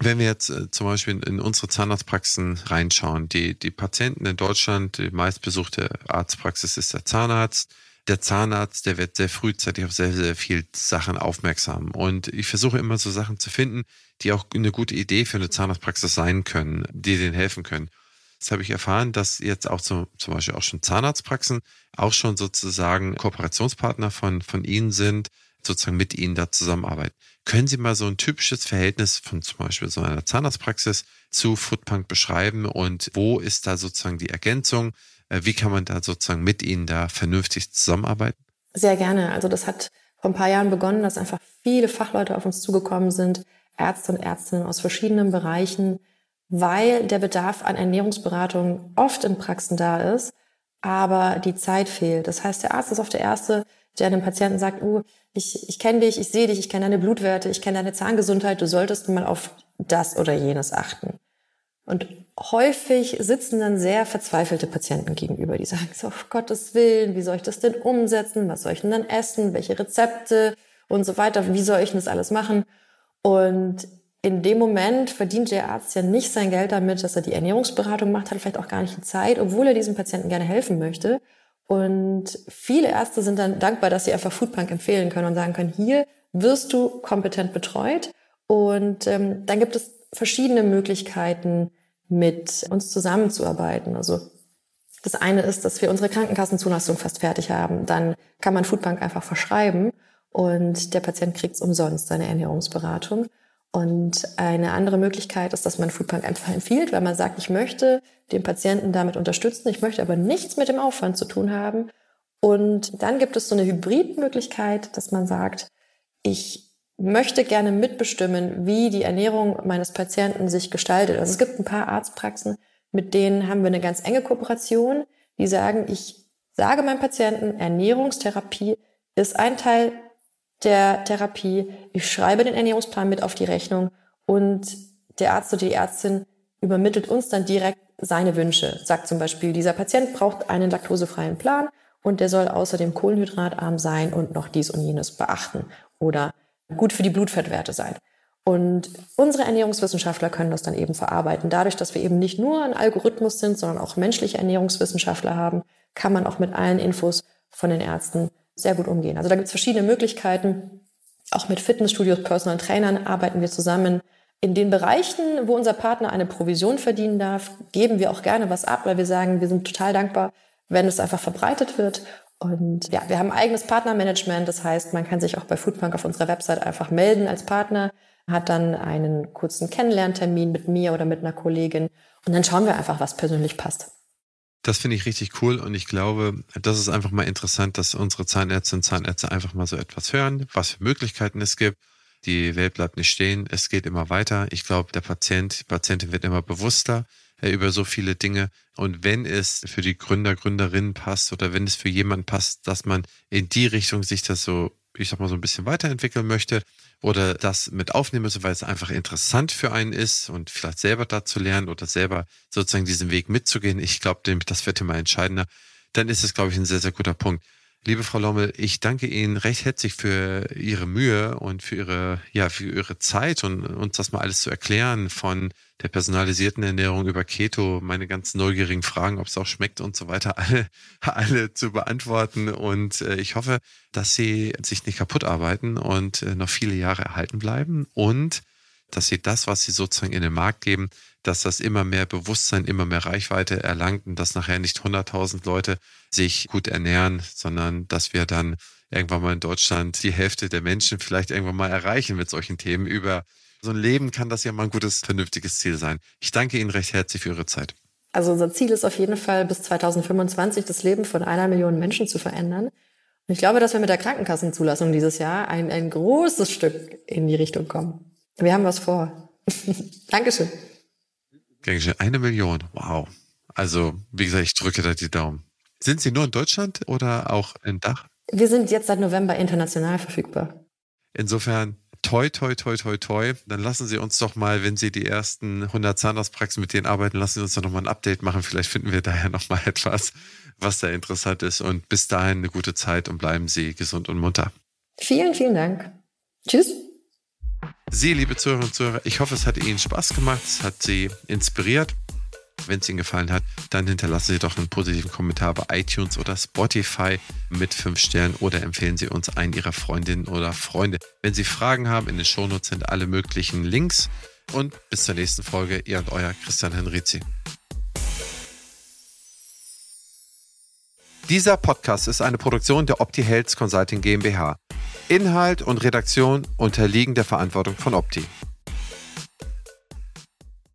Wenn wir jetzt äh, zum Beispiel in, unsere Zahnarztpraxen reinschauen, die, die Patienten in Deutschland, die meistbesuchte Arztpraxis ist der Zahnarzt. Der Zahnarzt, der wird sehr frühzeitig auf sehr, sehr viel Sachen aufmerksam. Und ich versuche immer so Sachen zu finden, die auch eine gute Idee für eine Zahnarztpraxis sein können, die denen helfen können. Das habe ich erfahren, dass jetzt auch zum, zum Beispiel auch schon Zahnarztpraxen auch schon sozusagen Kooperationspartner von, von Ihnen sind, sozusagen mit Ihnen da zusammenarbeiten. Können Sie mal so ein typisches Verhältnis von zum Beispiel so einer Zahnarztpraxis zu Foodpunk beschreiben und wo ist da sozusagen die Ergänzung? Äh, wie kann man da sozusagen mit Ihnen da vernünftig zusammenarbeiten? Sehr gerne. Also das hat vor ein paar Jahren begonnen, dass einfach viele Fachleute auf uns zugekommen sind, Ärzte und Ärztinnen aus verschiedenen Bereichen, weil der Bedarf an Ernährungsberatung oft in Praxen da ist, aber die Zeit fehlt. Das heißt, der Arzt ist oft der Erste, der dem Patienten sagt, uh, ich, ich kenne dich, ich sehe dich, ich kenne deine Blutwerte, ich kenne deine Zahngesundheit, du solltest mal auf das oder jenes achten. Und häufig sitzen dann sehr verzweifelte Patienten gegenüber, die sagen, so, auf Gottes Willen, wie soll ich das denn umsetzen? Was soll ich denn dann essen? Welche Rezepte und so weiter? Wie soll ich denn das alles machen? Und in dem Moment verdient der Arzt ja nicht sein Geld damit, dass er die Ernährungsberatung macht, hat vielleicht auch gar nicht die Zeit, obwohl er diesem Patienten gerne helfen möchte. Und viele Ärzte sind dann dankbar, dass sie einfach Foodpunk empfehlen können und sagen können, hier wirst du kompetent betreut. Und ähm, dann gibt es verschiedene Möglichkeiten, mit uns zusammenzuarbeiten. Also das eine ist, dass wir unsere Krankenkassenzulassung fast fertig haben. Dann kann man Foodbank einfach verschreiben und der Patient kriegt umsonst seine Ernährungsberatung. Und eine andere Möglichkeit ist, dass man Foodbank einfach empfiehlt, weil man sagt, ich möchte den Patienten damit unterstützen, ich möchte aber nichts mit dem Aufwand zu tun haben. Und dann gibt es so eine Hybridmöglichkeit, dass man sagt, ich möchte gerne mitbestimmen, wie die Ernährung meines Patienten sich gestaltet. Also es gibt ein paar Arztpraxen, mit denen haben wir eine ganz enge Kooperation, die sagen, ich sage meinem Patienten, Ernährungstherapie ist ein Teil der Therapie. Ich schreibe den Ernährungsplan mit auf die Rechnung und der Arzt oder die Ärztin übermittelt uns dann direkt seine Wünsche. Sagt zum Beispiel, dieser Patient braucht einen laktosefreien Plan und der soll außerdem kohlenhydratarm sein und noch dies und jenes beachten oder gut für die Blutfettwerte sein. Und unsere Ernährungswissenschaftler können das dann eben verarbeiten. Dadurch, dass wir eben nicht nur ein Algorithmus sind, sondern auch menschliche Ernährungswissenschaftler haben, kann man auch mit allen Infos von den Ärzten sehr gut umgehen. Also da gibt es verschiedene Möglichkeiten. Auch mit Fitnessstudios, Personal Trainern arbeiten wir zusammen. In den Bereichen, wo unser Partner eine Provision verdienen darf, geben wir auch gerne was ab, weil wir sagen, wir sind total dankbar, wenn es einfach verbreitet wird. Und ja, wir haben eigenes Partnermanagement. Das heißt, man kann sich auch bei Foodpunk auf unserer Website einfach melden als Partner, hat dann einen kurzen Kennenlerntermin mit mir oder mit einer Kollegin. Und dann schauen wir einfach, was persönlich passt. Das finde ich richtig cool und ich glaube, das ist einfach mal interessant, dass unsere Zahnärztinnen und Zahnärzte einfach mal so etwas hören, was für Möglichkeiten es gibt. Die Welt bleibt nicht stehen, es geht immer weiter. Ich glaube, der Patient, die Patientin wird immer bewusster äh, über so viele Dinge. Und wenn es für die Gründer, Gründerinnen passt oder wenn es für jemanden passt, dass man in die Richtung sich das so, ich sag mal, so ein bisschen weiterentwickeln möchte, oder das mit aufnehmen müssen, weil es einfach interessant für einen ist und vielleicht selber da zu lernen oder selber sozusagen diesen Weg mitzugehen. Ich glaube, das wird immer entscheidender. Dann ist es, glaube ich, ein sehr, sehr guter Punkt. Liebe Frau Lommel, ich danke Ihnen recht herzlich für Ihre Mühe und für Ihre, ja, für Ihre Zeit und uns das mal alles zu erklären von der personalisierten Ernährung über Keto, meine ganz neugierigen Fragen, ob es auch schmeckt und so weiter, alle, alle zu beantworten. Und äh, ich hoffe, dass Sie sich nicht kaputt arbeiten und äh, noch viele Jahre erhalten bleiben und dass Sie das, was Sie sozusagen in den Markt geben, dass das immer mehr Bewusstsein, immer mehr Reichweite erlangt und dass nachher nicht 100.000 Leute sich gut ernähren, sondern dass wir dann irgendwann mal in Deutschland die Hälfte der Menschen vielleicht irgendwann mal erreichen mit solchen Themen. Über so ein Leben kann das ja mal ein gutes, vernünftiges Ziel sein. Ich danke Ihnen recht herzlich für Ihre Zeit. Also unser Ziel ist auf jeden Fall bis 2025 das Leben von einer Million Menschen zu verändern. Und ich glaube, dass wir mit der Krankenkassenzulassung dieses Jahr ein, ein großes Stück in die Richtung kommen. Wir haben was vor. Dankeschön. Eine Million, wow. Also, wie gesagt, ich drücke da die Daumen. Sind Sie nur in Deutschland oder auch in Dach? Wir sind jetzt seit November international verfügbar. Insofern, toi, toi, toi, toi, toi. Dann lassen Sie uns doch mal, wenn Sie die ersten 100 Zahnarztpraxen mit denen arbeiten, lassen Sie uns doch nochmal ein Update machen. Vielleicht finden wir daher nochmal etwas, was da interessant ist. Und bis dahin eine gute Zeit und bleiben Sie gesund und munter. Vielen, vielen Dank. Tschüss. Sie, liebe Zuhörerinnen und Zuhörer, ich hoffe, es hat Ihnen Spaß gemacht, es hat Sie inspiriert. Wenn es Ihnen gefallen hat, dann hinterlassen Sie doch einen positiven Kommentar bei iTunes oder Spotify mit 5 Sternen oder empfehlen Sie uns einen Ihrer Freundinnen oder Freunde. Wenn Sie Fragen haben, in den Shownotes sind alle möglichen Links. Und bis zur nächsten Folge, Ihr und Euer Christian Henrizi. Dieser Podcast ist eine Produktion der Opti Health Consulting GmbH. Inhalt und Redaktion unterliegen der Verantwortung von Opti.